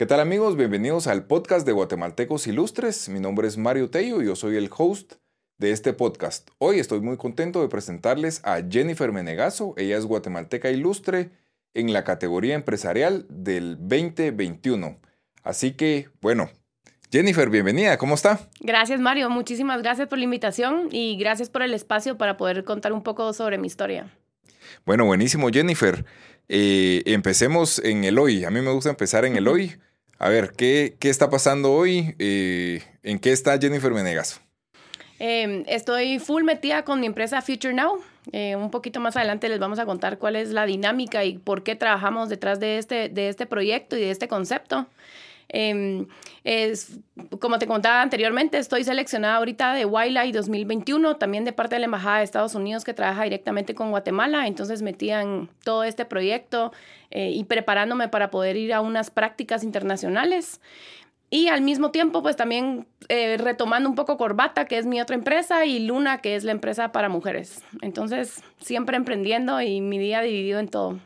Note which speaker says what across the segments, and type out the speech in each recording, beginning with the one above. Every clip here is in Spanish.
Speaker 1: ¿Qué tal amigos? Bienvenidos al podcast de Guatemaltecos Ilustres. Mi nombre es Mario Tello y yo soy el host de este podcast. Hoy estoy muy contento de presentarles a Jennifer Menegazo. Ella es guatemalteca ilustre en la categoría empresarial del 2021. Así que, bueno, Jennifer, bienvenida, ¿cómo está?
Speaker 2: Gracias Mario, muchísimas gracias por la invitación y gracias por el espacio para poder contar un poco sobre mi historia.
Speaker 1: Bueno, buenísimo Jennifer. Eh, empecemos en el hoy. A mí me gusta empezar en el hoy. A ver, ¿qué, qué está pasando hoy? Eh, ¿En qué está Jennifer Menegazo?
Speaker 2: Em, estoy full metida con mi empresa Future Now. Eh, un poquito más adelante les vamos a contar cuál es la dinámica y por qué trabajamos detrás de este, de este proyecto y de este concepto. Em, como te contaba anteriormente, estoy seleccionada ahorita de Wildlife 2021, también de parte de la Embajada de Estados Unidos que trabaja directamente con Guatemala. Entonces metía en todo este proyecto eh, y preparándome para poder ir a unas prácticas internacionales. Y al mismo tiempo, pues también eh, retomando un poco Corbata, que es mi otra empresa, y Luna, que es la empresa para mujeres. Entonces, siempre emprendiendo y mi día dividido en todo.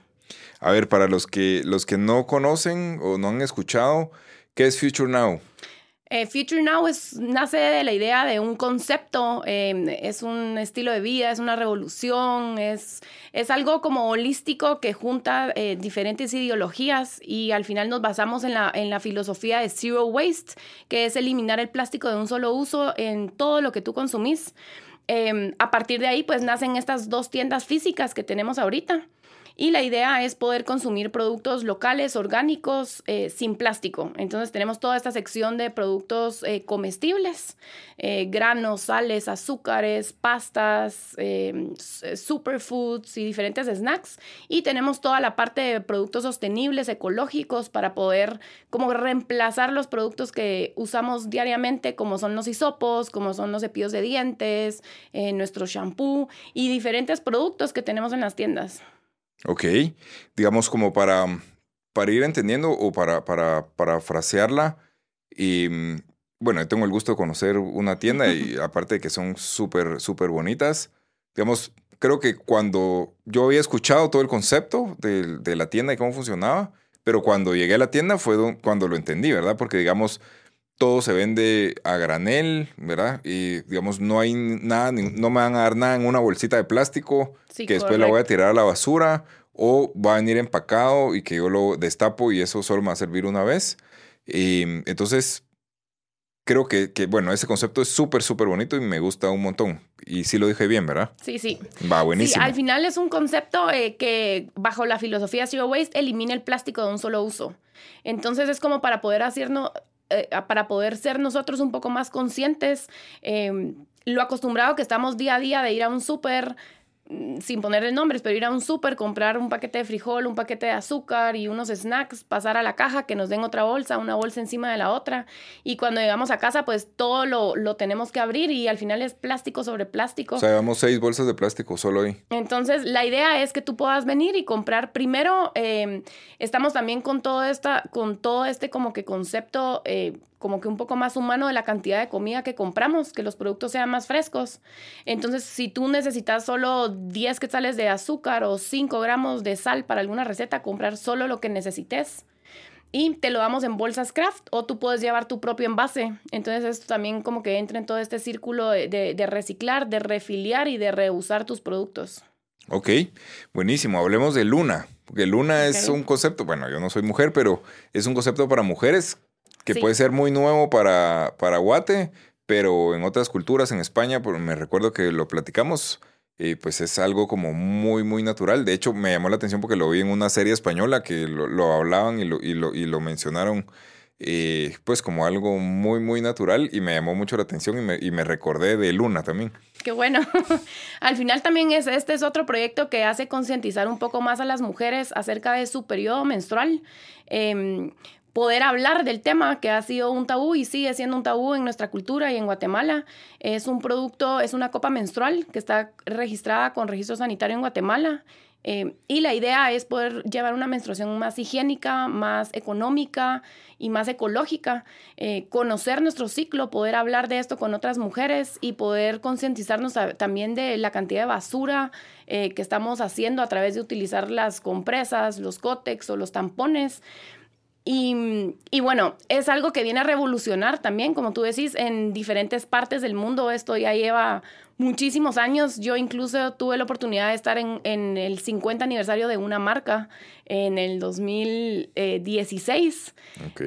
Speaker 1: A ver, para los que, los que no conocen o no han escuchado, ¿qué es Future Now?
Speaker 2: Eh, Future Now es, nace de la idea de un concepto, em, es un estilo de vida, es una revolución, es, es algo como holístico que junta eh, diferentes ideologías y al final nos basamos en la, en la filosofía de Zero Waste, que es eliminar el plástico de un solo uso en todo lo que tú consumís. Em, a partir de ahí, pues nacen estas dos tiendas físicas que tenemos ahorita. Y la idea es poder consumir productos locales, orgánicos, eh, sin plástico. Entonces tenemos toda esta sección de productos eh, comestibles, eh, granos, sales, azúcares, pastas, superfoods y diferentes snacks. Y tenemos toda la parte de productos sostenibles, ecológicos, para poder como reemplazar los productos que usamos diariamente, como son los hisopos, como son los cepillos de dientes, nuestro shampoo y diferentes productos que tenemos en las tiendas.
Speaker 1: Ok, digamos como para, para ir entendiendo o para, para, para frasearla. Y mm, bueno, tengo el gusto de conocer una tienda y aparte de que son súper, súper bonitas, digamos, creo que cuando yo había escuchado todo el concepto de, de, la tienda y cómo funcionaba, pero cuando llegué a la tienda fue cuando lo entendí, ¿verdad? Porque digamos, todo se vende a granel, ¿verdad? Y digamos, no hay nada, no me van a dar nada en una bolsita de plástico que después la voy a tirar a la basura o va a venir empacado y que yo lo destapo y eso solo me va a servir una vez. Y entonces, creo que, que bueno, ese concepto es súper, súper bonito y me gusta un montón. Y sí lo dije bien, ¿verdad?
Speaker 2: Sí, sí.
Speaker 1: Va, buenísimo.
Speaker 2: Sí, al final es un concepto eh, que bajo la filosofía Zero Waste elimina el plástico de un solo uso. Entonces es como para poder hacernos eh, para poder ser nosotros un poco más conscientes, em, lo acostumbrado que estamos día a día de ir a un súper, sin ponerle nombres, pero ir a un súper, comprar un paquete de frijol, un paquete de azúcar y unos snacks, pasar a la caja, que nos den otra bolsa, una bolsa encima de la otra. Y cuando llegamos a casa, pues todo lo, lo tenemos que abrir y al final es plástico sobre plástico.
Speaker 1: O sea, llevamos seis bolsas de plástico solo hoy.
Speaker 2: Entonces, la idea es que tú puedas venir y comprar primero. Em, estamos también con todo, esta, con todo este como que concepto eh, como que un poco más humano de la cantidad de comida que compramos, que los productos sean más frescos. Entonces, si tú necesitas solo 10 quetzales de azúcar o 5 gramos de sal para alguna receta, comprar solo lo que necesites. Y te lo damos en bolsas craft o tú puedes llevar tu propio envase. Entonces esto también como que entra en todo este círculo de, reciclar, de refiliar y de reusar tus productos.
Speaker 1: Ok, buenísimo. Hablemos de Luna. Porque Luna es un concepto, bueno, yo no soy mujer, pero es un concepto para mujeres que puede ser muy nuevo para, para Guate, pero en otras culturas, en España, me recuerdo que lo platicamos, y pues es algo como muy, muy natural. De hecho, me llamó la atención porque lo vi en una serie española que lo, hablaban y lo, y lo, y lo mencionaron. Eh, pues como algo muy, muy natural y me llamó mucho la atención y me, y me recordé de Luna también.
Speaker 2: Qué bueno. Al final también es, este es otro proyecto que hace concientizar un poco más a las mujeres acerca de su periodo menstrual. Eh, poder hablar del tema que ha sido un tabú y sigue siendo un tabú en nuestra cultura y en Guatemala. Es un producto, es una copa menstrual que está registrada con registro sanitario en Guatemala. Eh, y la idea es poder llevar una menstruación más higiénica, más económica y más ecológica, eh, conocer nuestro ciclo, poder hablar de esto con otras mujeres y poder concientizarnos también de la cantidad de basura eh, que estamos haciendo a través de utilizar las compresas, los cótex o los tampones Y, y, bueno, es algo que viene a revolucionar también, como tú decís, en diferentes partes del mundo. Esto ya lleva muchísimos años. Yo incluso tuve la oportunidad de estar en, en el 50 aniversario de una marca en el 2016.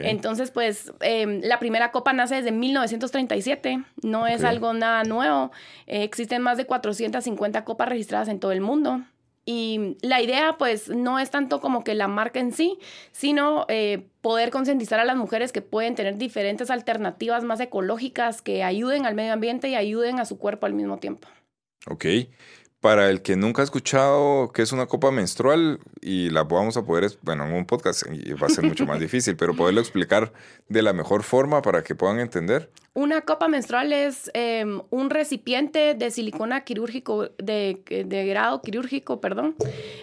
Speaker 2: Entonces, pues em, la primera copa nace desde 1937, no es algo nada nuevo. Eh, existen más de 450 copas registradas en todo el mundo. Y la idea, pues, no es tanto como que la marca en sí, sino eh, poder concientizar a las mujeres que pueden tener diferentes alternativas más ecológicas que ayuden al medio ambiente y ayuden a su cuerpo al mismo tiempo.
Speaker 1: Ok. Para el que nunca ha escuchado qué es una copa menstrual y la vamos a poder, bueno, en un podcast va a ser mucho más difícil, pero poderlo explicar de la mejor forma para que puedan entender.
Speaker 2: Una copa menstrual es em, un recipiente de silicona quirúrgico, de, grado quirúrgico, perdón,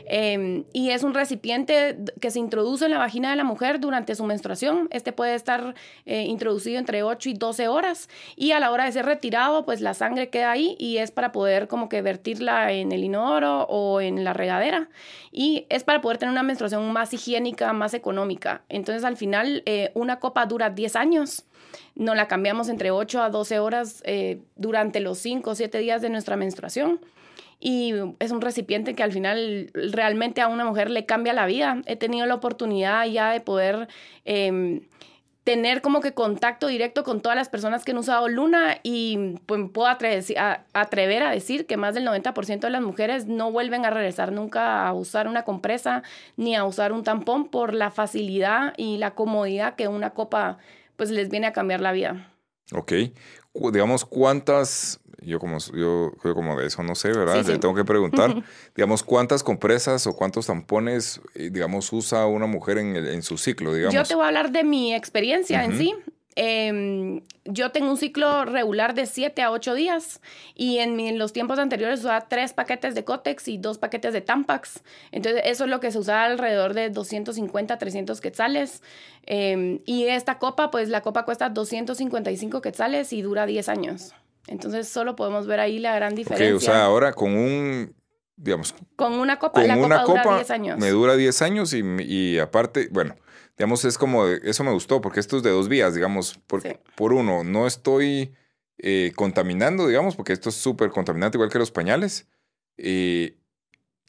Speaker 2: em, y es un recipiente que se introduce en la vagina de la mujer durante su menstruación. Este puede estar eh, introducido entre 8 y 12 horas y a la hora de ser retirado, pues la sangre queda ahí y es para poder como que vertirla en el inodoro o en la regadera. Y es para poder tener una menstruación más higiénica, más económica. Entonces al final eh, una copa dura 10 años no la cambiamos entre 8 a 12 horas eh, durante los 5 o 7 días de nuestra menstruación. Y es un recipiente que al final realmente a una mujer le cambia la vida. He tenido la oportunidad ya de poder em, tener como que contacto directo con todas las personas que han usado Luna y pues, puedo atrever a decir que más del 90% de las mujeres no vuelven a regresar nunca a usar una compresa ni a usar un tampón por la facilidad y la comodidad que una copa pues les viene a cambiar la vida.
Speaker 1: Ok. Digamos, ¿cuántas, yo como, yo como de eso no sé, ¿verdad? Le tengo que preguntar, digamos, ¿cuántas compresas o cuántos tampones, eh, digamos, usa una mujer en, en su ciclo, digamos?
Speaker 2: Yo te voy a hablar de mi experiencia en sí. Em, yo tengo un ciclo regular de 7 a 8 días y en, los tiempos anteriores usaba 3 paquetes de Cotex y 2 paquetes de Tampax. Entonces eso es lo que se usaba alrededor de 250, 300 quetzales. Em, y esta copa, pues la copa cuesta 255 quetzales y dura 10 años. Entonces solo podemos ver ahí la gran diferencia.
Speaker 1: o sea, ahora con un digamos.
Speaker 2: Con una copa, la copa, dura 10 años.
Speaker 1: Me dura 10 años y, y aparte, bueno, digamos, es como, eso me gustó, porque esto es de dos vías, digamos, porque por uno, no estoy eh, contaminando, digamos, porque esto es súper contaminante, igual que los pañales. Eh,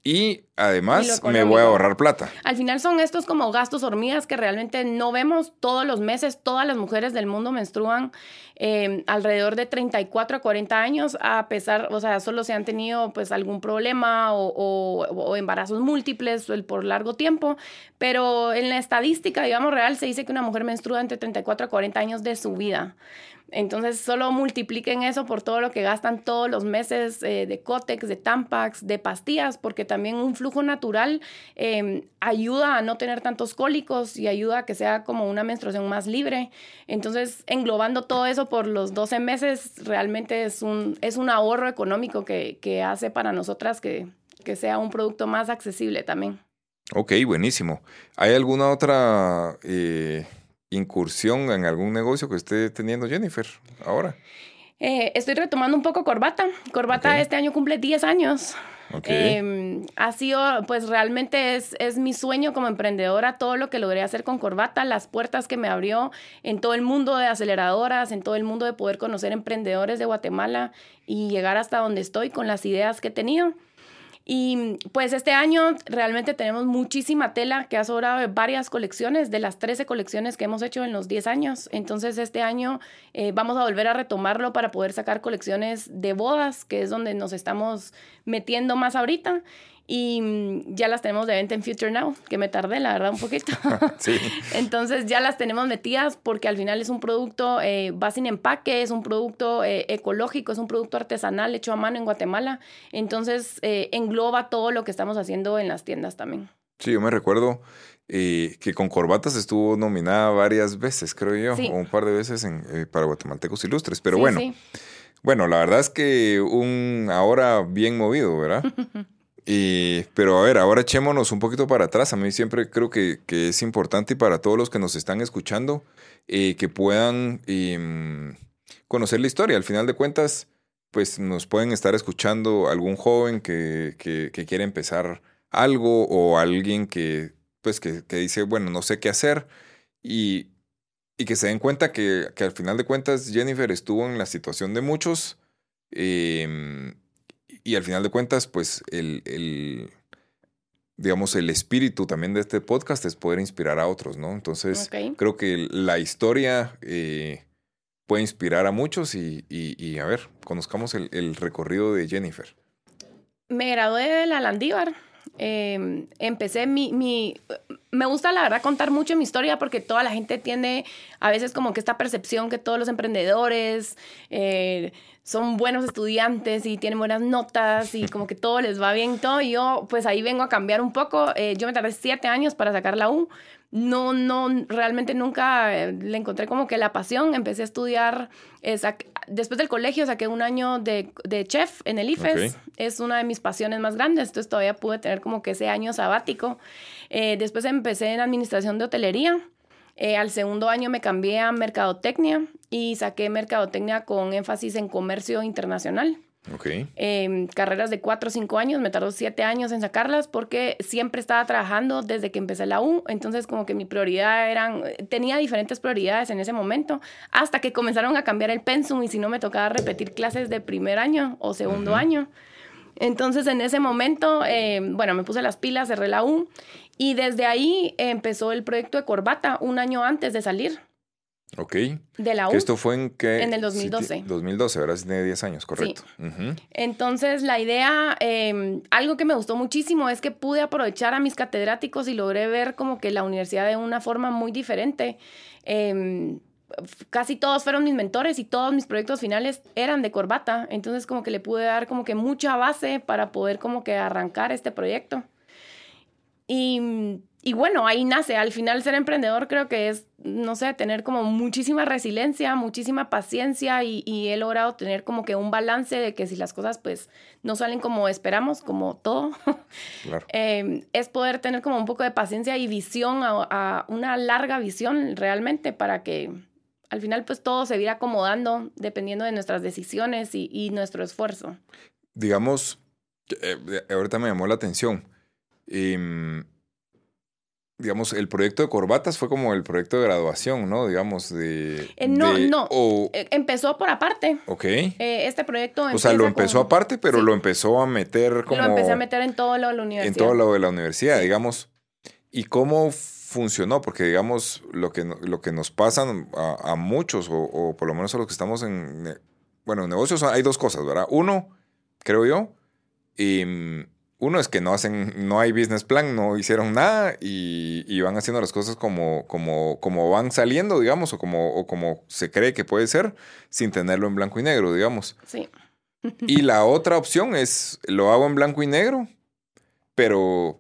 Speaker 1: y además me voy a ahorrar plata.
Speaker 2: Al final son estos como gastos hormigas que realmente no vemos todos los meses. Todas las mujeres del mundo menstruan em, alrededor de 34 a 40 años, a pesar, o sea, solo se han tenido pues algún problema o, embarazos múltiples por largo tiempo. Pero en la estadística, digamos, real se dice que una mujer menstrua entre 34 a 40 años de su vida. Entonces, solo multipliquen eso por todo lo que gastan todos los meses eh, de Cotex, de Tampax, de pastillas, porque también un flujo natural em, ayuda a no tener tantos cólicos y ayuda a que sea como una menstruación más libre. Entonces, englobando todo eso por los 12 meses, realmente es un, es un ahorro económico que, hace para nosotras que, que sea un producto más accesible también.
Speaker 1: Ok, buenísimo. ¿Hay alguna otra... Eh incursión en algún negocio que esté teniendo Jennifer ahora?
Speaker 2: Eh, estoy retomando un poco Corbata. Corbata este año cumple 10 años. Em, ha sido, pues realmente es, es mi sueño como emprendedora, todo lo que logré hacer con Corbata, las puertas que me abrió en todo el mundo de aceleradoras, en todo el mundo de poder conocer emprendedores de Guatemala y llegar hasta donde estoy con las ideas que he tenido. Y pues este año realmente tenemos muchísima tela que ha sobrado de varias colecciones, de las 13 colecciones que hemos hecho en los 10 años. Entonces este año eh, vamos a volver a retomarlo para poder sacar colecciones de bodas, que es donde nos estamos metiendo más ahorita y mm, ya las tenemos de venta en Future Now, que me tardé, la verdad, un poquito. sí. Entonces ya las tenemos metidas porque al final es un producto, eh, va sin empaque, es un producto eh, ecológico, es un producto artesanal hecho a mano en Guatemala. Entonces eh, engloba todo lo que estamos haciendo en las tiendas también.
Speaker 1: Sí, yo me recuerdo que con corbatas estuvo nominada varias veces, creo yo, o un par de veces en, para Guatemaltecos Ilustres. Pero bueno, bueno, la verdad es que un ahora bien movido, ¿verdad? pero a ver, ahora echémonos un poquito para atrás. A mí siempre creo que, es importante y para todos los que nos están escuchando eh, que puedan em, conocer la historia. Al final de cuentas, pues nos pueden estar escuchando algún joven que, que, quiere empezar algo o alguien que, pues, que, dice, bueno, no sé qué hacer. y, y que se den cuenta que, que, al final de cuentas Jennifer estuvo en la situación de muchos eh, y al final de cuentas pues el, el, digamos el espíritu también de este podcast es poder inspirar a otros, ¿no? Entonces creo que la historia eh, puede inspirar a muchos y, y, y, a ver, conozcamos el, el recorrido de Jennifer.
Speaker 2: Me gradué de la Landívar. Eh, empecé mi, mi... Me gusta, la verdad, contar mucho mi historia porque toda la gente tiene a veces como que esta percepción que todos los emprendedores eh, son buenos estudiantes y tienen buenas notas y como que todo les va bien y todo. Y yo, pues ahí vengo a cambiar un poco. Eh, yo me tardé siete años para sacar la U. No, no, realmente nunca eh, le encontré como que la pasión. Empecé a estudiar, eh, después del colegio saqué un año de, de chef en el IFES.
Speaker 1: Ok.
Speaker 2: Es una de mis pasiones más grandes, entonces todavía pude tener como que ese año sabático. Eh, después empecé en administración de hotelería. Eh, al segundo año me cambié a mercadotecnia y saqué mercadotecnia con énfasis en comercio internacional.
Speaker 1: Ok.
Speaker 2: Eh, carreras de cuatro o cinco años, me tardó siete años en sacarlas porque siempre estaba trabajando desde que empecé la U, entonces como que mi prioridad eran, tenía diferentes prioridades en ese momento, hasta que comenzaron a cambiar el pensum y si no me tocaba repetir clases de primer año o segundo año. Entonces en ese momento, eh, bueno, me puse las pilas, cerré la U y desde ahí empezó el proyecto de Corbata un año antes de salir
Speaker 1: Ok.
Speaker 2: de la U.
Speaker 1: Que esto fue en que...
Speaker 2: En el
Speaker 1: sí,
Speaker 2: 2012.
Speaker 1: ti- 2012, ¿verdad? Sí, Tiene 10 años, correcto. Ujú.
Speaker 2: Entonces, la idea, eh, algo que me gustó muchísimo es que pude aprovechar a mis catedráticos y logré ver como que la universidad de una forma muy diferente. Eh, f- casi todos fueron mis mentores y todos mis proyectos finales eran de corbata. Entonces, como que le pude dar como que mucha base para poder como que arrancar este proyecto. Y, y bueno, ahí nace. Al final ser emprendedor creo que es, no sé, tener como muchísima resiliencia, muchísima paciencia y, y he logrado tener como que un balance de que si las cosas pues no salen como esperamos, como todo,
Speaker 1: Claro.
Speaker 2: eh, es poder tener como un poco de paciencia y visión, a, a una larga visión realmente para que al final pues todo se vaya acomodando dependiendo de nuestras decisiones y, y nuestro esfuerzo.
Speaker 1: digamos, eh, eh, ahorita me llamó la atención. em, digamos, el proyecto de corbatas fue como el proyecto de graduación, ¿no? Digamos, de...
Speaker 2: Eh, no,
Speaker 1: de-
Speaker 2: no.
Speaker 1: o-
Speaker 2: Eh, empezó por aparte.
Speaker 1: ok.
Speaker 2: Eh, este proyecto
Speaker 1: o sea, lo empezó
Speaker 2: con-
Speaker 1: aparte, pero
Speaker 2: sí.
Speaker 1: lo empezó a meter como...
Speaker 2: Lo empecé a meter en todo lo de la universidad.
Speaker 1: en todo lo de la universidad, digamos. ¿Y cómo funcionó? Porque, digamos, lo que, lo que nos pasa a, a muchos, o, o por lo menos a los que estamos en, bueno, en negocios, hay dos cosas, ¿verdad? Uno, creo yo, y, mm, uno es que no hacen, no hay business plan, no hicieron nada y, y van haciendo las cosas como, como, como van saliendo, digamos, o como, o como se cree que puede ser, sin tenerlo en blanco y negro, digamos.
Speaker 2: Sí.
Speaker 1: Y la otra opción es, lo hago en blanco y negro, pero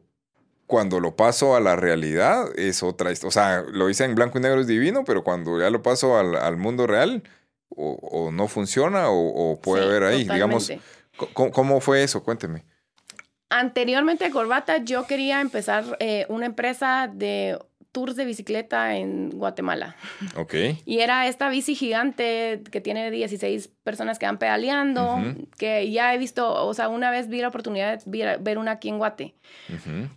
Speaker 1: cuando lo paso a la realidad es otra historia. O sea, lo hice en blanco y negro es divino, pero cuando ya lo paso al, al mundo real, o, o no funciona o, o puede
Speaker 2: Sí,
Speaker 1: haber ahí. Digamos,
Speaker 2: totalmente.
Speaker 1: ¿cómo, ¿cómo fue eso? Cuénteme.
Speaker 2: Anteriormente de Corbata, yo quería empezar eh, una empresa de tours de bicicleta en Guatemala.
Speaker 1: Ok.
Speaker 2: Y era esta bici gigante que tiene 16 personas que van pedaleando, que ya he visto, o sea, una vez vi la oportunidad de ver una aquí en Guate.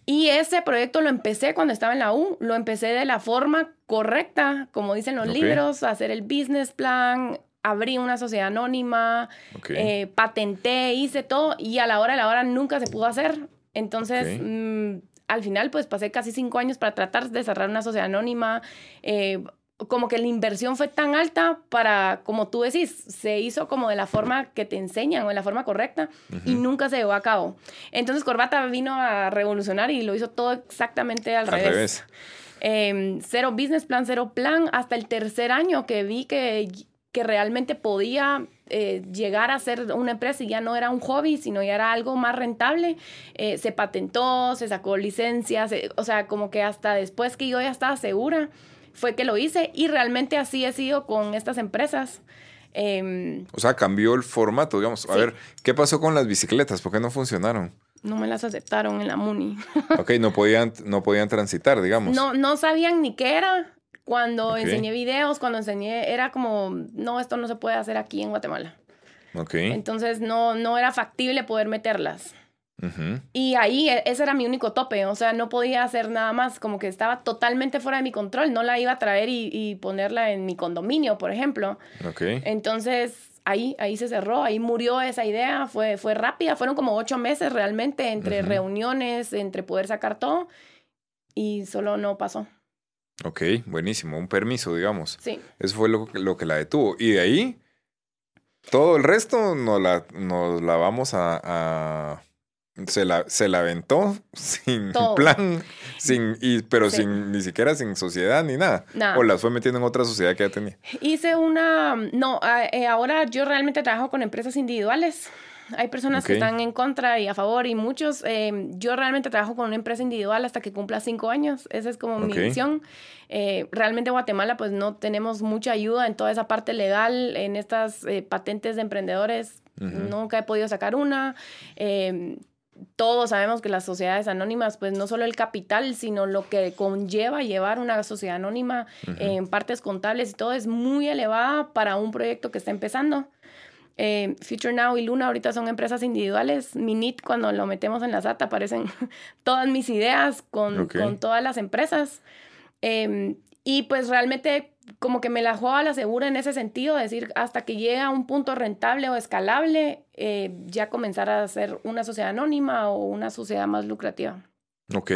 Speaker 2: Y ese proyecto lo empecé cuando estaba en la U, lo empecé de la forma correcta, como dicen los libros, hacer el business plan, abrí una sociedad anónima,
Speaker 1: Ok.
Speaker 2: eh, patenté, hice todo y a la hora de la hora nunca se pudo hacer. Entonces,
Speaker 1: Ok.
Speaker 2: mm, al final, pues pasé casi cinco años para tratar de cerrar una sociedad anónima. eh, como que la inversión fue tan alta para, como tú decís, se hizo como de la forma que te enseñan o de la forma correcta y
Speaker 1: Ujú.
Speaker 2: nunca se llevó a cabo. Entonces Corbata vino a revolucionar y lo hizo todo exactamente al,
Speaker 1: Al
Speaker 2: revés.
Speaker 1: revés.
Speaker 2: Eh, cero business plan, cero plan, hasta el tercer año que vi que, que realmente podía eh, llegar a ser una empresa y ya no era un hobby, sino ya era algo más rentable. Eh, se patentó, se sacó licencias, o sea, como que hasta después que yo ya estaba segura, fue que lo hice y realmente así he sido con estas empresas. Em,
Speaker 1: O sea, cambió el formato, digamos. A
Speaker 2: Sí.
Speaker 1: ver, ¿qué pasó con las bicicletas? ¿Por qué no funcionaron?
Speaker 2: no me las aceptaron en la MUNI.
Speaker 1: Ok, no podían, no podían transitar, digamos.
Speaker 2: No, no sabían ni qué era. Cuando enseñé videos, cuando enseñé, era como, no, esto no se puede hacer aquí en Guatemala.
Speaker 1: Ok.
Speaker 2: Entonces no, no era factible poder meterlas. Y ahí e, ese era mi único tope, o sea, no podía hacer nada más, como que estaba totalmente fuera de mi control, no la iba a traer y, ponerla en mi condominio, por ejemplo.
Speaker 1: Okay.
Speaker 2: Entonces, ahí, ahí se cerró, ahí murió esa idea, fue, fue rápida, fueron como ocho meses realmente entre reuniones, entre poder sacar todo, y solo no pasó.
Speaker 1: Ok, buenísimo, un permiso, digamos.
Speaker 2: Sí.
Speaker 1: Eso fue lo, lo que la detuvo. Y de ahí, todo el resto nos la, nos la vamos a se la, se la aventó sin plan, sin, y, pero sin ni siquiera sin sociedad ni nada. O las fue metiendo en otra sociedad que ya tenía.
Speaker 2: Hice una, no, eh, ahora yo realmente trabajo con empresas individuales. Hay personas que están en contra y a favor y muchos. Eh, yo realmente trabajo con una empresa individual hasta que cumpla cinco años. Esa es como mi visión. Eh, realmente Guatemala pues no tenemos mucha ayuda en toda esa parte legal, en estas patentes de emprendedores. Nunca he podido sacar una todos sabemos que las sociedades anónimas, pues no solo el capital, sino lo que conlleva llevar una sociedad anónima en partes contables y todo es muy elevada para un proyecto que está empezando. Eh, Future Now y Luna ahorita son empresas individuales. Minit, cuando lo metemos en la SAT, aparecen todas mis ideas con, con todas las empresas. Em, y pues realmente como que me la juego a la segura en ese sentido, decir, hasta que llegue a un punto rentable o escalable, eh, ya comenzar a ser una sociedad anónima o una sociedad más lucrativa.
Speaker 1: Ok,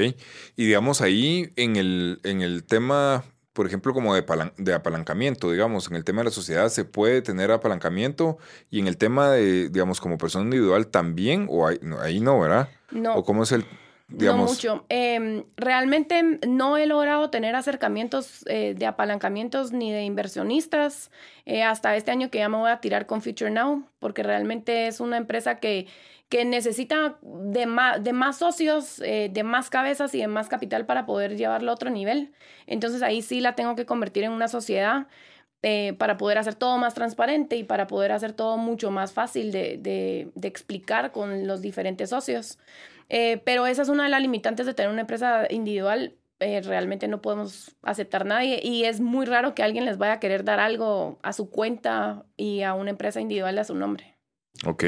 Speaker 1: y digamos ahí en el, en el tema, por ejemplo, como de, de, apalancamiento, digamos, en el tema de la sociedad se puede tener apalancamiento y en el tema de, digamos, como persona individual también, o ahí no, ¿verdad?
Speaker 2: No.
Speaker 1: ¿O cómo es el,
Speaker 2: no mucho. Em, realmente no he logrado tener acercamientos eh, de apalancamientos ni de inversionistas eh, hasta este año que ya me voy a tirar con Future Now, porque realmente es una empresa que, que necesita de más, socios, eh, de más cabezas y de más capital para poder llevarlo a otro nivel. Entonces ahí sí la tengo que convertir en una sociedad. para poder hacer todo más transparente y para poder hacer todo mucho más fácil de, explicar con los diferentes socios. Eh, pero esa es una de las limitantes de tener una empresa individual. Eh, realmente no podemos aceptar nadie y es muy raro que alguien les vaya a querer dar algo a su cuenta y a una empresa individual a su nombre.
Speaker 1: Ok,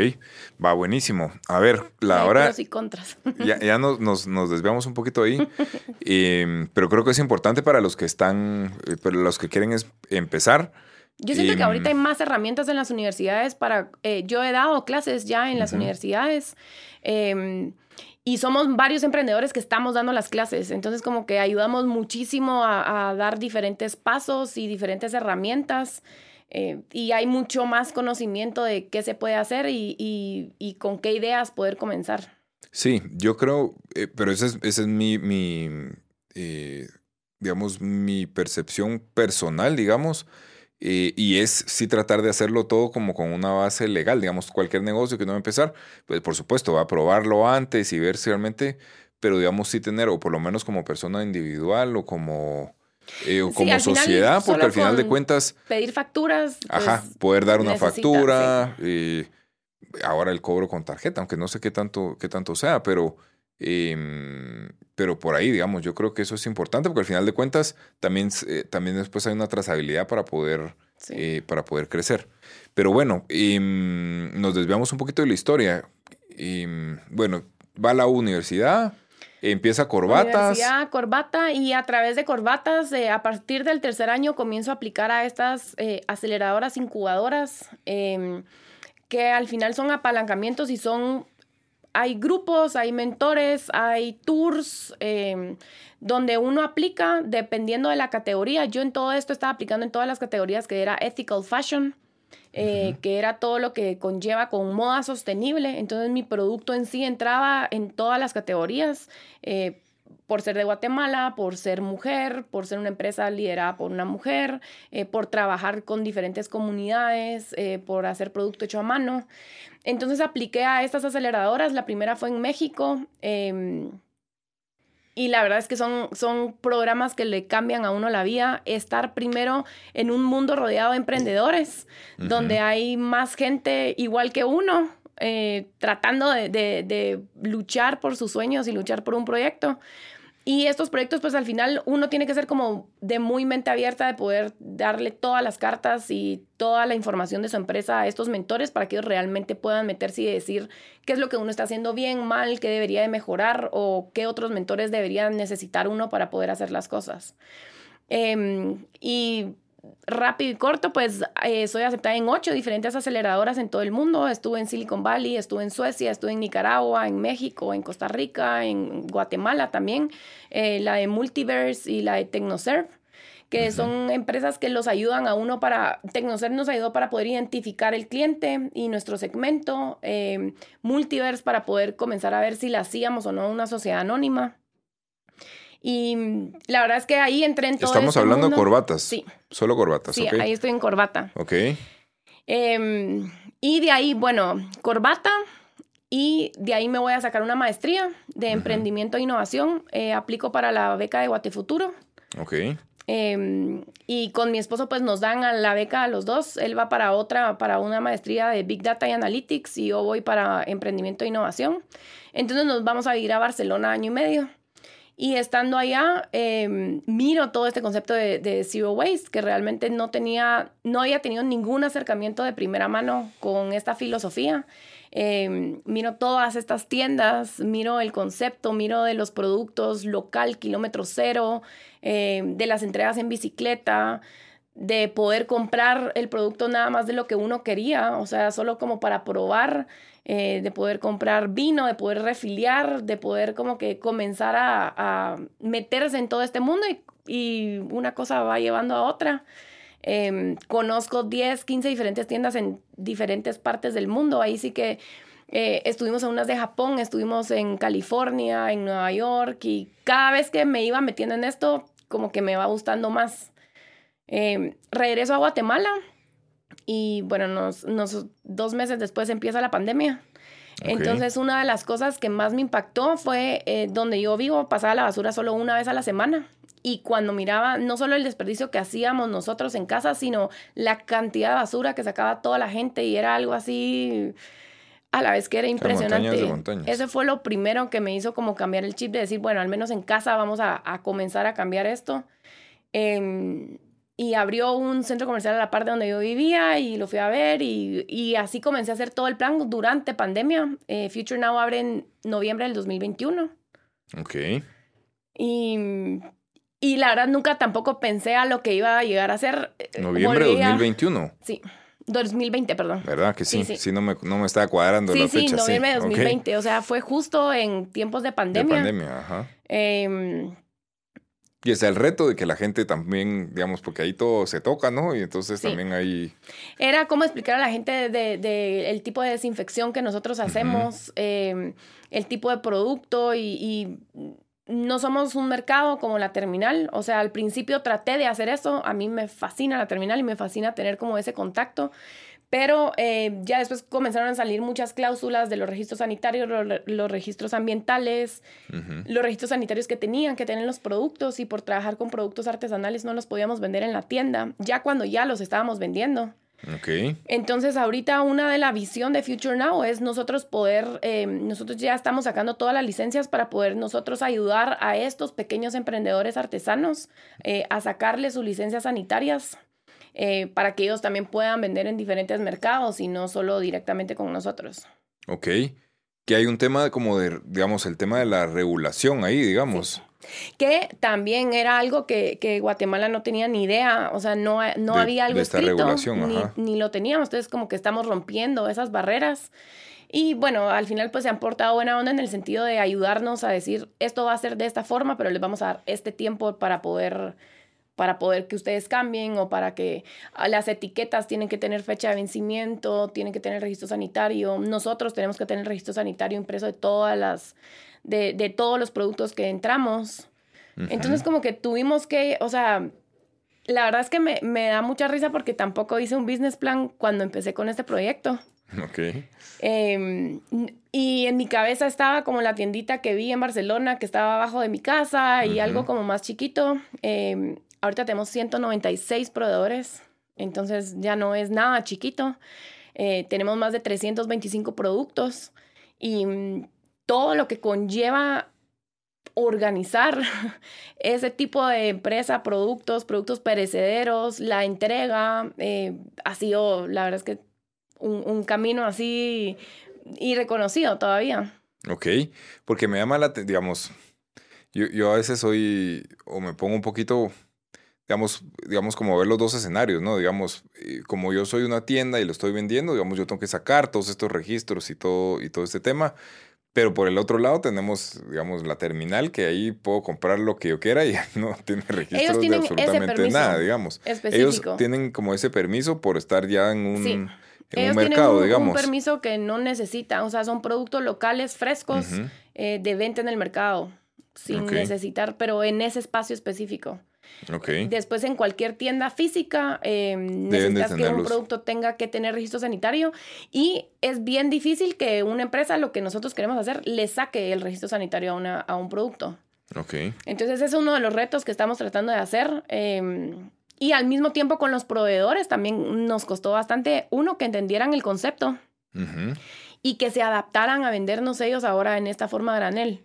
Speaker 1: va buenísimo. A ver, la hora...
Speaker 2: y contras.
Speaker 1: Ya, ya nos, nos, nos, desviamos un poquito ahí, em, pero creo que es importante para los que están, eh, para los que quieren es empezar.
Speaker 2: Yo siento que ahorita hay más herramientas en las universidades para... yo he dado clases ya en las universidades. Eh, y somos varios emprendedores que estamos dando las clases. Entonces, como que ayudamos muchísimo a, dar diferentes pasos y diferentes herramientas. Eh, y hay mucho más conocimiento de qué se puede hacer y, con qué ideas poder comenzar.
Speaker 1: Sí, yo creo, eh, pero esa es, es mi, eh, digamos, mi percepción personal, digamos. Y es sí tratar de hacerlo todo como con una base legal, digamos, cualquier negocio que no va a empezar, pues por supuesto va a probarlo antes y ver si realmente, pero digamos sí tener, o por lo menos como persona individual o como, eh, como sociedad, porque al final de cuentas...
Speaker 2: Pedir facturas.
Speaker 1: Ajá, pues, poder dar una factura, eh, ahora el cobro con tarjeta, aunque no sé qué tanto, qué tanto sea, pero... Em, pero por ahí, digamos, yo creo que eso es importante porque al final de cuentas también, eh, también después hay una trazabilidad para poder, para poder crecer. Pero bueno, em, nos desviamos un poquito de la historia. Em, bueno, va a la universidad, empieza corbatas.
Speaker 2: Universidad, corbata y a través de corbatas, eh, a partir del tercer año comienzo a aplicar a estas aceleradoras incubadoras que al final son apalancamientos y son hay grupos, hay mentores, hay tours em, donde uno aplica dependiendo de la categoría. Yo en todo esto estaba aplicando en todas las categorías que era ethical fashion, eh, que era todo lo que conlleva con moda sostenible. Entonces mi producto en sí entraba en todas las categorías. Eh, por ser de Guatemala, por ser mujer, por ser una empresa liderada por una mujer, eh, por trabajar con diferentes comunidades, por hacer producto hecho a mano. Entonces apliqué a estas aceleradoras. La primera fue en México. Y la verdad es que son, son programas que le cambian a uno la vida. Estar primero en un mundo rodeado de emprendedores, donde hay más gente igual que uno, eh, tratando de, luchar por sus sueños y luchar por un proyecto. Y estos proyectos, pues al final uno tiene que ser como de muy mente abierta, de poder darle todas las cartas y toda la información de su empresa a estos mentores para que ellos realmente puedan meterse y decir qué es lo que uno está haciendo bien, mal, qué debería de mejorar o qué otros mentores deberían necesitar uno para poder hacer las cosas. Em, y rápido y corto, pues eh, soy aceptada en ocho diferentes aceleradoras en todo el mundo. Estuve en Silicon Valley, estuve en Suecia, estuve en Nicaragua, en México, en Costa Rica, en Guatemala también, eh, la de Multiverse y la de Tecnoserve que son empresas que los ayudan a uno para, Tecnoserve nos ayudó para poder identificar el cliente y nuestro segmento, eh, Multiverse para poder comenzar a ver si la hacíamos o no una sociedad anónima. Y la verdad es que ahí entré en todo
Speaker 1: Estamos
Speaker 2: este
Speaker 1: hablando
Speaker 2: mundo.
Speaker 1: corbatas.
Speaker 2: Sí.
Speaker 1: Solo corbatas,
Speaker 2: Sí,
Speaker 1: ok.
Speaker 2: ahí estoy en corbata.
Speaker 1: Ok.
Speaker 2: Em, y de ahí, bueno, corbata. Y de ahí me voy a sacar una maestría de emprendimiento e innovación. Eh, aplico para la beca de Guatefuturo.
Speaker 1: Ok.
Speaker 2: Em, y con mi esposo, pues nos dan a la beca a los dos. Él va para otra, para una maestría de Big Data y Analytics. Y yo voy para emprendimiento e innovación. Entonces nos vamos a vivir a Barcelona año y medio. Y estando allá, eh, miro todo este concepto de, zero waste, que realmente no tenía, no había tenido ningún acercamiento de primera mano con esta filosofía. Eh, miro todas estas tiendas, miro el concepto, miro de los productos local, kilómetro cero, eh, de las entregas en bicicleta, de poder comprar el producto nada más de lo que uno quería, o sea, solo como para probar. Eh, de poder comprar vino, de poder refiliar, de poder como que comenzar a, a meterse en todo este mundo y, y, una cosa va llevando a otra. Eh, conozco 10, 15 diferentes tiendas en diferentes partes del mundo. Ahí sí que eh, estuvimos en unas de Japón, estuvimos en California, en Nueva York y cada vez que me iba metiendo en esto, como que me va gustando más. Eh, regreso a Guatemala y bueno, nos, nos, dos meses después empieza la pandemia. Okay. Entonces, una de las cosas que más me impactó fue eh, donde yo vivo, pasaba la basura solo una vez a la semana. Y cuando miraba no solo el desperdicio que hacíamos nosotros en casa, sino la cantidad de basura que sacaba toda la gente y era algo así a la vez que era impresionante.
Speaker 1: Montañas de montañas.
Speaker 2: Ese fue lo primero que me hizo como cambiar el chip de decir, bueno, al menos en casa vamos a, a comenzar a cambiar esto. Eh, y abrió un centro comercial a la parte donde yo vivía y lo fui a ver y, y así comencé a hacer todo el plan durante pandemia. Eh, Future Now abre en noviembre del 2021.
Speaker 1: Ok.
Speaker 2: Y, y la verdad nunca tampoco pensé a lo que iba a llegar a ser.
Speaker 1: Noviembre de 2021.
Speaker 2: Sí. 2020, perdón.
Speaker 1: ¿Verdad? Que sí, sí, sí. sí no, me, no, me, estaba cuadrando
Speaker 2: sí,
Speaker 1: la fecha.
Speaker 2: Sí, noviembre de 2020. Okay. O sea, fue justo en tiempos de pandemia.
Speaker 1: De pandemia, ajá.
Speaker 2: Eh,
Speaker 1: y es el reto de que la gente también, digamos, porque ahí todo se toca, ¿no? Y entonces sí. también hay...
Speaker 2: Era como explicar a la gente del de, de, el tipo de desinfección que nosotros hacemos, uh -huh. eh, el tipo de producto y, y, no somos un mercado como la terminal. O sea, al principio traté de hacer eso. A mí me fascina la terminal y me fascina tener como ese contacto. Pero eh, ya después comenzaron a salir muchas cláusulas de los registros sanitarios, los, los registros ambientales, uh -huh. los registros sanitarios que tenían que tener los productos y por trabajar con productos artesanales no los podíamos vender en la tienda, ya cuando ya los estábamos vendiendo.
Speaker 1: Okay.
Speaker 2: Entonces, ahorita una de la visión de Future Now es nosotros poder, eh, nosotros ya estamos sacando todas las licencias para poder nosotros ayudar a estos pequeños emprendedores artesanos eh, a sacarle sus licencias sanitarias eh, para que ellos también puedan vender en diferentes mercados y no solo directamente con nosotros.
Speaker 1: Ok. Que hay un tema como de, digamos, el tema de la regulación ahí, digamos.
Speaker 2: Sí. Que también era algo que, que, Guatemala no tenía ni idea, o sea, no, no
Speaker 1: de,
Speaker 2: había algo
Speaker 1: de esta
Speaker 2: escrito,
Speaker 1: regulación,
Speaker 2: ni,
Speaker 1: ajá.
Speaker 2: ni lo teníamos, entonces como que estamos rompiendo esas barreras. Y bueno, al final pues se han portado buena onda en el sentido de ayudarnos a decir, esto va a ser de esta forma, pero les vamos a dar este tiempo para poder para poder que ustedes cambien o para que las etiquetas tienen que tener fecha de vencimiento, tienen que tener registro sanitario. Nosotros tenemos que tener registro sanitario impreso de todas las de, de todos los productos que entramos. Uh -huh. Entonces como que tuvimos que, o sea, la verdad es que me, me, da mucha risa porque tampoco hice un business plan cuando empecé con este proyecto.
Speaker 1: Ok.
Speaker 2: Eh, y en mi cabeza estaba como la tiendita que vi en Barcelona, que estaba abajo de mi casa y uh -huh. algo como más chiquito. Eh, Ahorita tenemos 196 proveedores, entonces ya no es nada chiquito. Eh, tenemos más de 325 productos y mm, todo lo que conlleva organizar ese tipo de empresa, productos, productos perecederos, la entrega, eh, ha sido, la verdad es que un, camino así irreconocido todavía.
Speaker 1: Ok, porque me llama la, digamos, yo, yo a veces soy, o me pongo un poquito digamos, digamos, como ver los dos escenarios, ¿no? Digamos, eh, como yo soy una tienda y lo estoy vendiendo, digamos, yo tengo que sacar todos estos registros y todo, y todo este tema. Pero por el otro lado tenemos, digamos, la terminal que ahí puedo comprar lo que yo quiera y no tiene registros de absolutamente nada, digamos. Ellos tienen como ese permiso por estar ya en un, en un mercado,
Speaker 2: un,
Speaker 1: digamos.
Speaker 2: un permiso que no necesita, o sea, son productos locales frescos eh, de venta en el mercado, sin necesitar, pero en ese espacio específico. Después, en cualquier tienda física, eh, necesitas que un producto tenga que tener registro sanitario y es bien difícil que una empresa, lo que nosotros queremos hacer, le saque el registro sanitario a, una, a un producto.
Speaker 1: Okay.
Speaker 2: Entonces, es uno de los retos que estamos tratando de hacer. Em, y al mismo tiempo con los proveedores también nos costó bastante, uno, que entendieran el concepto y que se adaptaran a vendernos ellos ahora en esta forma de granel.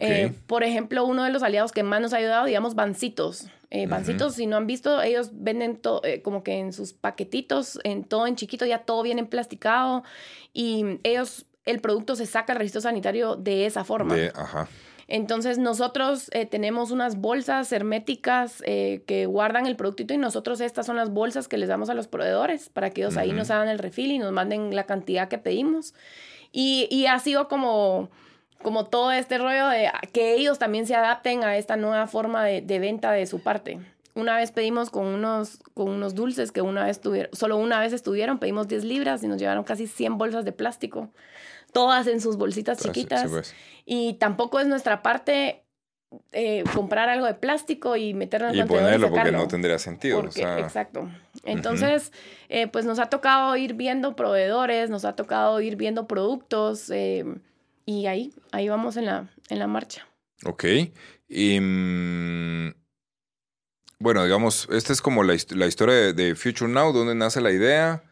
Speaker 2: Eh, por ejemplo, uno de los aliados que más nos ha ayudado, digamos, Bancitos. Eh, Bancitos, si no han visto, ellos venden todo, eh, como que en sus paquetitos, en todo en chiquito, ya todo viene plasticado y ellos, el producto se saca el registro sanitario de esa forma. Entonces nosotros tenemos unas bolsas herméticas que guardan el productito y nosotros estas son las bolsas que les damos a los proveedores para que ellos ahí nos hagan el refill y nos manden la cantidad que pedimos. Y, y ha sido como como todo este rollo de que ellos también se adapten a esta nueva forma de, venta de su parte. Una vez pedimos con unos, con unos dulces que una vez tuvieron, solo una vez estuvieron, pedimos 10 libras y nos llevaron casi 100 bolsas de plástico, todas en sus bolsitas pues, chiquitas. Pues. Y tampoco es nuestra parte eh, comprar algo de plástico y meterlo en el
Speaker 1: y ponerlo porque no tendría sentido.
Speaker 2: Exacto. Entonces, eh, pues nos ha tocado ir viendo proveedores, nos ha tocado ir viendo productos. Eh, y ahí, ahí vamos en la, en la marcha.
Speaker 1: Ok. Y, mm, bueno, digamos, esta es como la, historia de, Future Now, dónde nace la idea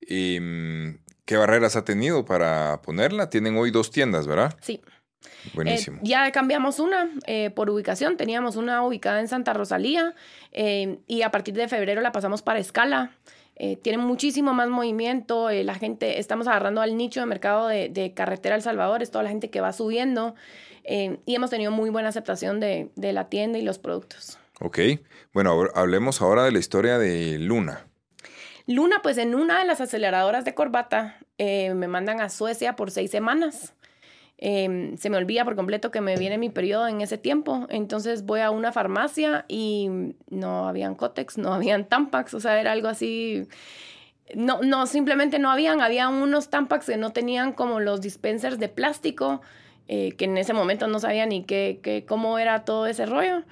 Speaker 1: y mm, qué barreras ha tenido para ponerla. Tienen hoy dos tiendas, ¿verdad?
Speaker 2: Sí.
Speaker 1: Buenísimo.
Speaker 2: Eh, ya cambiamos una eh, por ubicación. Teníamos una ubicada en Santa Rosalía eh, y a partir de febrero la pasamos para Escala. Eh, tienen muchísimo más movimiento, eh, la gente, estamos agarrando al nicho de mercado de, carretera El Salvador, es toda la gente que va subiendo eh, y hemos tenido muy buena aceptación de, la tienda y los productos.
Speaker 1: Ok, bueno, hablemos ahora de la historia de Luna.
Speaker 2: Luna, pues en una de las aceleradoras de corbata me mandan a Suecia por seis semanas. Em, se me olvida por completo que me viene mi periodo en ese tiempo. Entonces voy a una farmacia y no habían Cotex, no habían Tampax, o sea, era algo así. No, no, simplemente no habían. Había unos Tampax que no tenían como los dispensers de plástico, eh, que en ese momento no sabía ni qué, qué, cómo era todo ese rollo.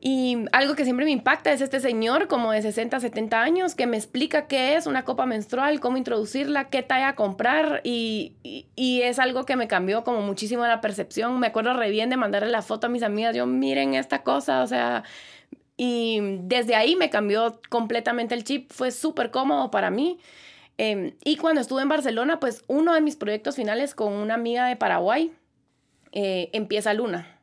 Speaker 2: Y algo que siempre me impacta es este señor como de 60, 70 años que me explica qué es una copa menstrual, cómo introducirla, qué talla comprar y, y, es algo que me cambió como muchísimo la percepción. Me acuerdo re bien de mandarle la foto a mis amigas, yo miren esta cosa, o sea, y desde ahí me cambió completamente el chip, fue súper cómodo para mí. Em, y cuando estuve en Barcelona, pues uno de mis proyectos finales con una amiga de Paraguay eh, empieza Luna.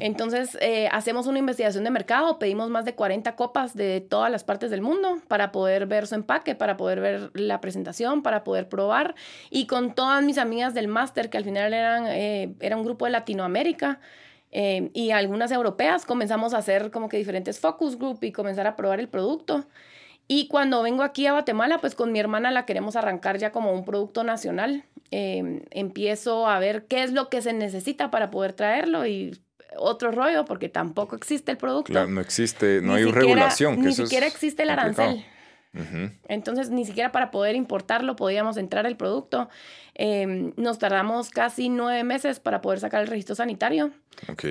Speaker 2: Entonces, eh, hacemos una investigación de mercado, pedimos más de 40 copas de todas las partes del mundo para poder ver su empaque, para poder ver la presentación, para poder probar. Y con todas mis amigas del máster, que al final eran, eh, era un grupo de Latinoamérica, eh, y algunas europeas, comenzamos a hacer como que diferentes focus group y comenzar a probar el producto. Y cuando vengo aquí a Guatemala, pues con mi hermana la queremos arrancar ya como un producto nacional. Em, empiezo a ver qué es lo que se necesita para poder traerlo y otro rollo porque tampoco existe el producto.
Speaker 1: Claro, no existe, no hay regulación.
Speaker 2: ni siquiera existe el arancel. Entonces, ni siquiera para poder importarlo podíamos entrar el producto. Em, nos tardamos casi nueve meses para poder sacar el registro sanitario,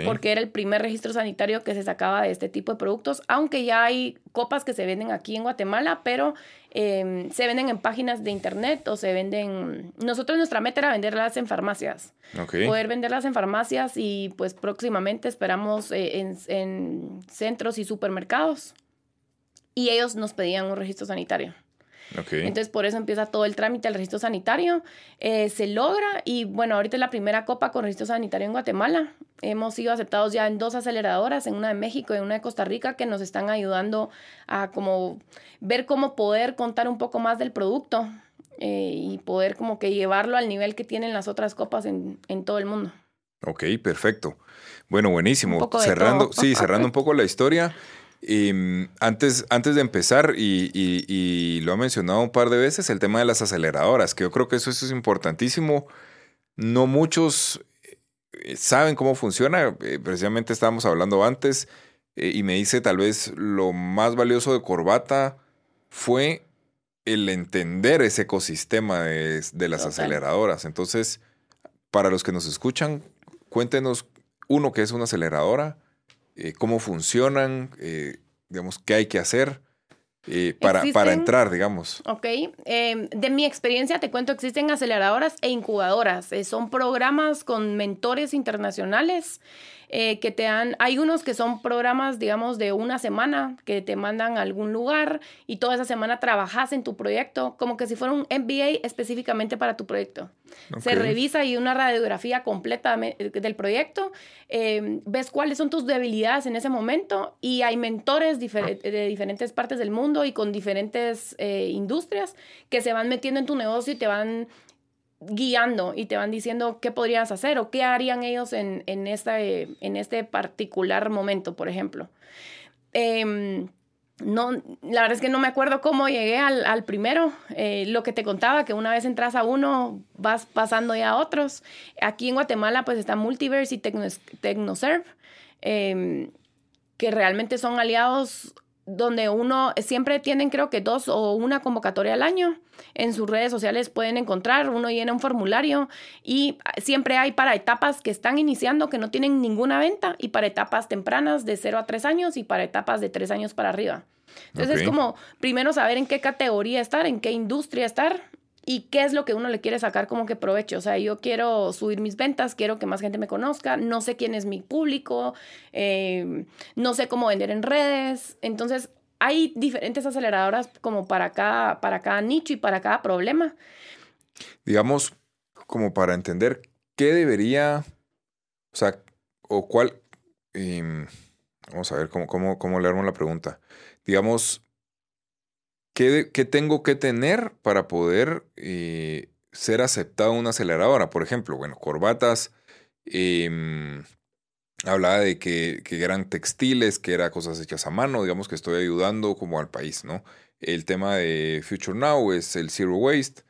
Speaker 2: porque era el primer registro sanitario que se sacaba de este tipo de productos, aunque ya hay copas que se venden aquí en Guatemala, pero em, se venden en páginas de internet o se venden... Nosotros nuestra meta era venderlas en farmacias, poder venderlas en farmacias y pues próximamente esperamos eh, en, en centros y supermercados. Y ellos nos pedían un registro sanitario. Entonces, por eso empieza todo el trámite del registro sanitario. Eh, se logra y, bueno, ahorita es la primera copa con registro sanitario en Guatemala. Hemos sido aceptados ya en dos aceleradoras, en una de México y una de Costa Rica, que nos están ayudando a como ver cómo poder contar un poco más del producto eh, y poder como que llevarlo al nivel que tienen las otras copas en, en todo el mundo.
Speaker 1: Ok, perfecto. Bueno, buenísimo. Cerrando, sí, cerrando un poco la historia. Y, mm, antes, antes de empezar, y, lo ha mencionado un par de veces, el tema de las aceleradoras, que yo creo que eso, es importantísimo. No muchos eh, saben cómo funciona. Eh, precisamente estábamos hablando antes eh, y me dice tal vez lo más valioso de Corbata fue el entender ese ecosistema de, las aceleradoras. Entonces, para los que nos escuchan, cuéntenos, uno, qué es una aceleradora, eh, cómo funcionan, eh, digamos, qué hay que hacer. Eh, para, para, entrar, digamos.
Speaker 2: Ok. Em, de mi experiencia te cuento, existen aceleradoras e incubadoras. son programas con mentores internacionales eh, que te dan, hay unos que son programas, digamos, de una semana, que te mandan a algún lugar y toda esa semana trabajas en tu proyecto, como que si fuera un MBA específicamente para tu proyecto. Se revisa y una radiografía completa del proyecto, em, ves cuáles son tus debilidades en ese momento y hay mentores de diferentes partes del mundo y con diferentes eh, industrias que se van metiendo en tu negocio y te van guiando y te van diciendo qué podrías hacer o qué harían ellos en, en, en este particular momento, por ejemplo. Em, no, la verdad es que no me acuerdo cómo llegué al, primero. Eh, lo que te contaba, que una vez entras a uno, vas pasando ya a otros. Aquí en Guatemala, pues está Multiverse y Tecnoserve, em, que realmente son aliados donde uno siempre tienen creo que dos o una convocatoria al año. En sus redes sociales pueden encontrar, uno llena un formulario y siempre hay para etapas que están iniciando que no tienen ninguna venta y para etapas tempranas de 0 a 3 años y para etapas de 3 años para arriba. Entonces es como primero saber en qué categoría estar, en qué industria estar y qué es lo que uno le quiere sacar como que provecho. O sea, yo quiero subir mis ventas, quiero que más gente me conozca, no sé quién es mi público, eh, no sé cómo vender en redes. Entonces, hay diferentes aceleradoras como para cada, para cada nicho y para cada problema.
Speaker 1: Digamos, como para entender qué debería, o sea, o cuál, em, vamos a ver cómo, cómo, cómo leerme la pregunta. Digamos, ¿qué, tengo que tener para poder eh, ser aceptado en una aceleradora? Por ejemplo, bueno, corbatas, em, hablaba de que, eran textiles, que eran cosas hechas a mano, digamos que estoy ayudando como al país, ¿no? El tema de Future Now es el Zero Waste.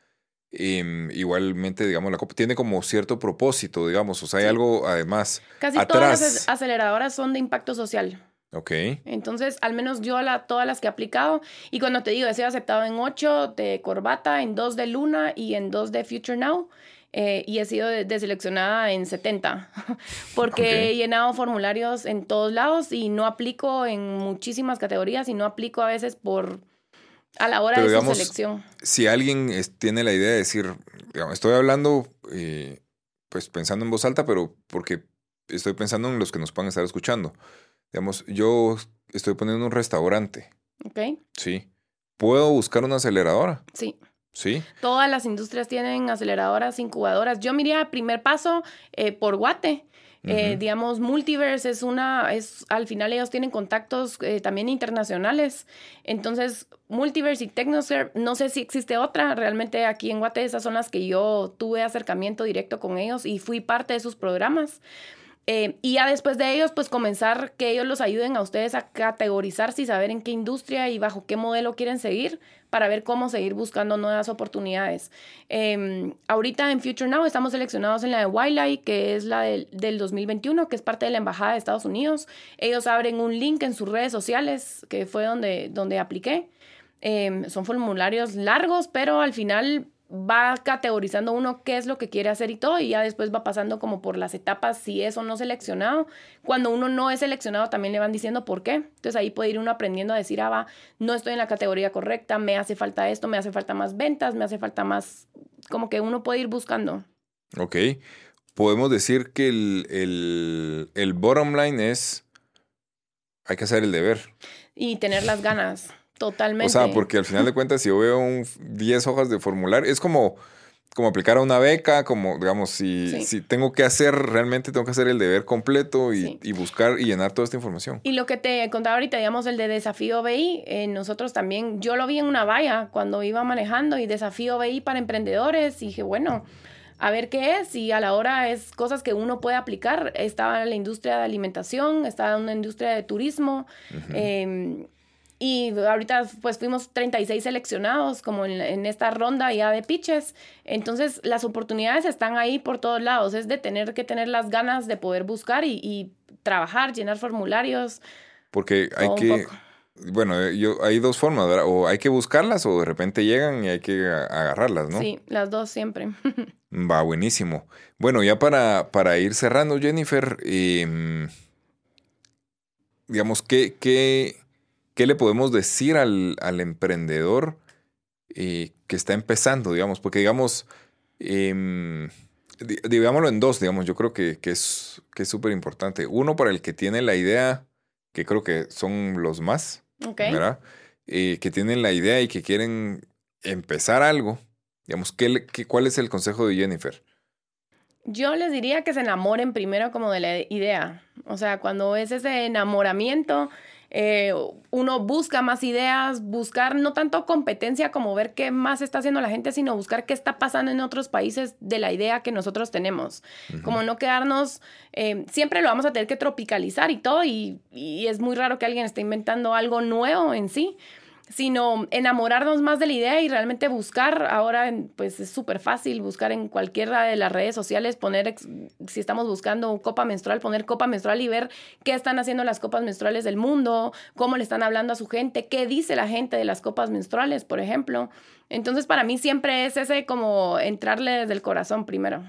Speaker 1: Em, igualmente, digamos, la COP tiene como cierto propósito, digamos, o sea, hay algo además.
Speaker 2: Casi todas las aceleradoras son de impacto social.
Speaker 1: Ok.
Speaker 2: Entonces, al menos yo la, todas las que he aplicado, y cuando te digo, he sido aceptado en 8 de Corbata, en 2 de Luna y en 2 de Future Now, eh, y he sido deseleccionada en 70, porque he llenado formularios en todos lados y no aplico en muchísimas categorías y no aplico a veces por a la hora de su selección.
Speaker 1: Si alguien tiene la idea de decir, digamos, estoy hablando, eh, pues pensando en voz alta, pero porque estoy pensando en los que nos puedan estar escuchando. Digamos, yo estoy poniendo un restaurante.
Speaker 2: Ok.
Speaker 1: Sí. ¿Puedo buscar una aceleradora?
Speaker 2: Sí.
Speaker 1: Sí.
Speaker 2: Todas las industrias tienen aceleradoras, incubadoras. Yo miraría primer paso eh, por Guate. Eh, digamos, Multiverse es una, es, al final ellos tienen contactos eh, también internacionales. Entonces, Multiverse y Technoserve, no sé si existe otra. Realmente aquí en Guate esas son las que yo tuve acercamiento directo con ellos y fui parte de sus programas. Eh, y ya después de ellos, pues comenzar que ellos los ayuden a ustedes a categorizarse y saber en qué industria y bajo qué modelo quieren seguir para ver cómo seguir buscando nuevas oportunidades. Em, ahorita en Future Now estamos seleccionados en la de Wildlife, que es la del, del 2021, que es parte de la Embajada de Estados Unidos. Ellos abren un link en sus redes sociales, que fue donde, donde apliqué. Em, son formularios largos, pero al final va categorizando uno qué es lo que quiere hacer y todo, y ya después va pasando como por las etapas si es o no seleccionado. Cuando uno no es seleccionado, también le van diciendo por qué. Entonces ahí puede ir uno aprendiendo a decir, ah, va, no estoy en la categoría correcta, me hace falta esto, me hace falta más ventas, me hace falta más, como que uno puede ir buscando.
Speaker 1: Ok. Podemos decir que el, el, el bottom line es, hay que hacer el deber.
Speaker 2: Y tener las ganas Totalmente.
Speaker 1: O sea, porque al final de cuentas, si yo veo un 10 hojas de formulario, es como, como aplicar a una beca, como, digamos, si, si tengo que hacer, realmente tengo que hacer el deber completo y, y, buscar y llenar toda esta información.
Speaker 2: Y lo que te contaba ahorita, digamos, el de desafío BI, eh, nosotros también, yo lo vi en una valla cuando iba manejando y desafío BI para emprendedores y dije, bueno a ver qué es y a la hora es cosas que uno puede aplicar. Estaba en la industria de alimentación, estaba en una industria de turismo. Em, y ahorita pues fuimos 36 seleccionados como en, esta ronda ya de pitches. Entonces las oportunidades están ahí por todos lados. Es de tener que tener las ganas de poder buscar y, trabajar, llenar formularios.
Speaker 1: Porque hay que... Bueno, eh, yo, hay dos formas, ¿verdad? O hay que buscarlas o de repente llegan y hay que agarrarlas, ¿no?
Speaker 2: Sí, las dos siempre.
Speaker 1: Va, buenísimo. Bueno, ya para, para ir cerrando, Jennifer, em, digamos, ¿qué, qué, qué le podemos decir al, al emprendedor eh, que está empezando, digamos? Porque, digamos, eh, digámoslo en dos, digamos, yo creo que, que es que súper importante. Uno, para el que tiene la idea, que creo que son los más, ¿verdad? Eh, que tienen la idea y que quieren empezar algo. Digamos, ¿qué, qué, cuál es el consejo de Jennifer?
Speaker 2: Yo les diría que se enamoren primero como de la idea. O sea, cuando es ese enamoramiento, eh, uno busca más ideas, buscar no tanto competencia como ver qué más está haciendo la gente, sino buscar qué está pasando en otros países de la idea que nosotros tenemos. Como no quedarnos, eh, siempre lo vamos a tener que tropicalizar y todo, y, y es muy raro que alguien esté inventando algo nuevo en sí sino enamorarnos más de la idea y realmente buscar, ahora pues es súper fácil buscar en cualquiera de las redes sociales, poner, si estamos buscando copa menstrual, poner copa menstrual y ver qué están haciendo las copas menstruales del mundo, cómo le están hablando a su gente, qué dice la gente de las copas menstruales, por ejemplo. Entonces para mí siempre es ese como entrarle desde el corazón primero.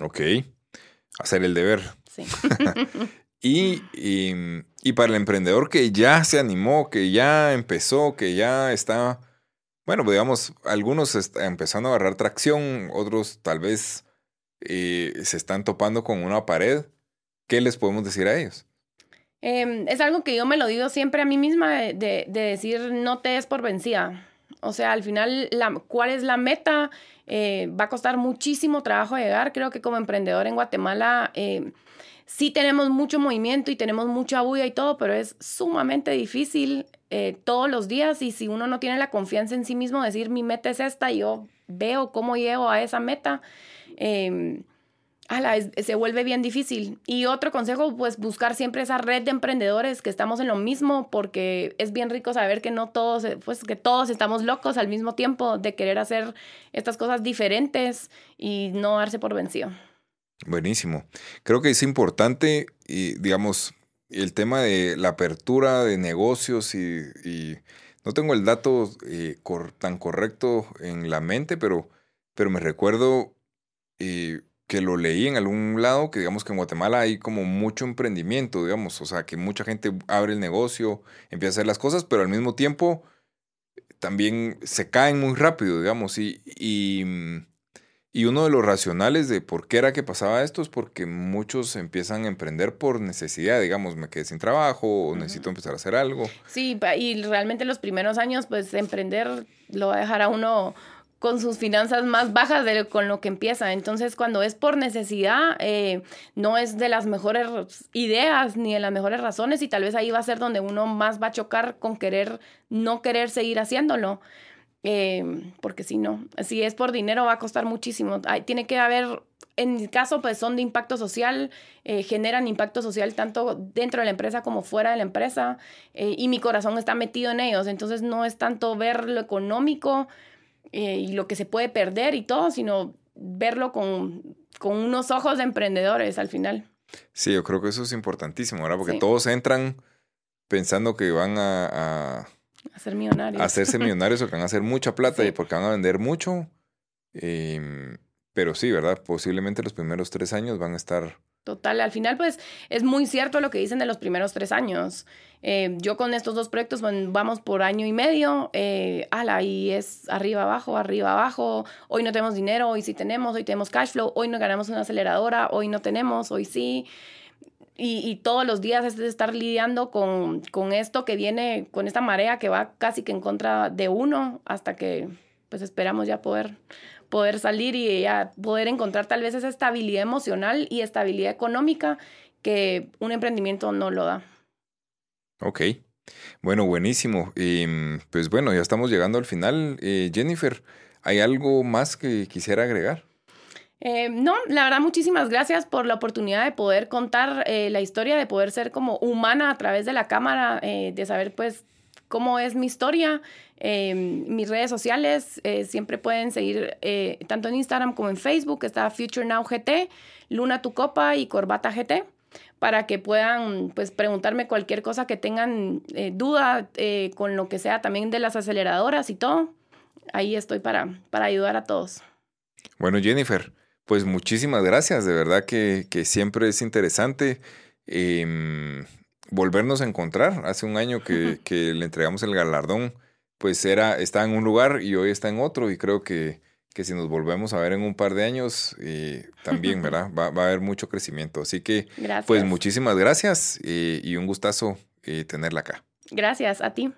Speaker 1: Ok, hacer el deber.
Speaker 2: Sí.
Speaker 1: Y, y, para el emprendedor que ya se animó, que ya empezó, que ya está, bueno, pues digamos, algunos están empezando a agarrar tracción, otros tal vez eh, se están topando con una pared, ¿qué les podemos decir a ellos?
Speaker 2: Em, es algo que yo me lo digo siempre a mí misma de, decir no te es por vencida. O sea, al final, ¿cuál es la meta? Eh, va a costar muchísimo trabajo llegar. Creo que como emprendedor en Guatemala eh, sí tenemos mucho movimiento y tenemos mucha bulla y todo, pero es sumamente difícil eh, todos los días y si uno no tiene la confianza en sí mismo, decir mi meta es esta yo veo cómo llego a esa meta, eh, se vuelve bien difícil. Y otro consejo, pues buscar siempre esa red de emprendedores que estamos en lo mismo, porque es bien rico saber que no todos, pues que todos estamos locos al mismo tiempo de querer hacer estas cosas diferentes y no darse por vencido.
Speaker 1: Buenísimo. Creo que es importante, y, digamos, el tema de la apertura de negocios y, no tengo el dato eh, tan correcto en la mente, pero, pero me recuerdo eh, que lo leí en algún lado, que digamos que en Guatemala hay como mucho emprendimiento, digamos, o sea, que mucha gente abre el negocio, empieza a hacer las cosas, pero al mismo tiempo también se caen muy rápido, digamos, y, y mm, y uno de los racionales de por qué era que pasaba esto es porque muchos empiezan a emprender por necesidad, digamos, me quedé sin trabajo o necesito empezar a hacer algo.
Speaker 2: Sí, y realmente los primeros años, pues emprender lo va a dejar a uno con sus finanzas más bajas de con lo que empieza. Entonces, cuando es por necesidad, eh, no es de las mejores ideas ni de las mejores razones y tal vez ahí va a ser donde uno más va a chocar con querer, no querer seguir haciéndolo. Em, porque si no, si es por dinero va a costar muchísimo. tiene que haber, en mi caso, pues son de impacto social, eh, generan impacto social tanto dentro de la empresa como fuera de la empresa, eh, y mi corazón está metido en ellos. Entonces no es tanto ver lo económico eh, y lo que se puede perder y todo, sino verlo con, con, unos ojos de emprendedores al final.
Speaker 1: Sí, yo creo que eso es importantísimo, ¿verdad? Porque todos entran pensando que van a
Speaker 2: a ser millonarios.
Speaker 1: Hacerse millonarios o que van a hacer mucha plata y porque van a vender mucho. Em, pero sí, ¿verdad? Posiblemente los primeros tres años van a estar...
Speaker 2: Total, al final pues es muy cierto lo que dicen de los primeros tres años. Eh, yo con estos dos proyectos vamos por año y medio, eh, ala, y es arriba, abajo, arriba, abajo, hoy no tenemos dinero, hoy sí tenemos, hoy tenemos cash flow, hoy no ganamos una aceleradora, hoy no tenemos, hoy sí y, todos los días es de estar lidiando con, con, esto que viene, con esta marea que va casi que en contra de uno hasta que pues esperamos ya poder, poder salir y ya poder encontrar tal vez esa estabilidad emocional y estabilidad económica que un emprendimiento no lo da.
Speaker 1: Ok. Bueno, buenísimo. Y pues bueno, ya estamos llegando al final. Eh, Jennifer, ¿hay algo más que quisiera agregar?
Speaker 2: Eh, no, la verdad, muchísimas gracias por la oportunidad de poder contar eh, la historia, de poder ser como humana a través de la cámara, de saber pues cómo es mi historia. mis redes sociales siempre pueden seguir tanto en Instagram como en Facebook. Está Future Now GT, Luna Tu Copa y Corbata GT para que puedan pues preguntarme cualquier cosa que tengan eh, duda eh, con lo que sea también de las aceleradoras y todo. Ahí estoy para, para ayudar a todos.
Speaker 1: Bueno, Jennifer, pues muchísimas gracias. De verdad que, que siempre es interesante em, volvernos a encontrar. Hace un año que, que, le entregamos el galardón, pues era, está en un lugar y hoy está en otro y creo que que si nos volvemos a ver en un par de años, eh, también, ¿verdad? Va, a haber mucho crecimiento. Así que, pues muchísimas gracias y un gustazo eh, tenerla acá.
Speaker 2: Gracias a ti.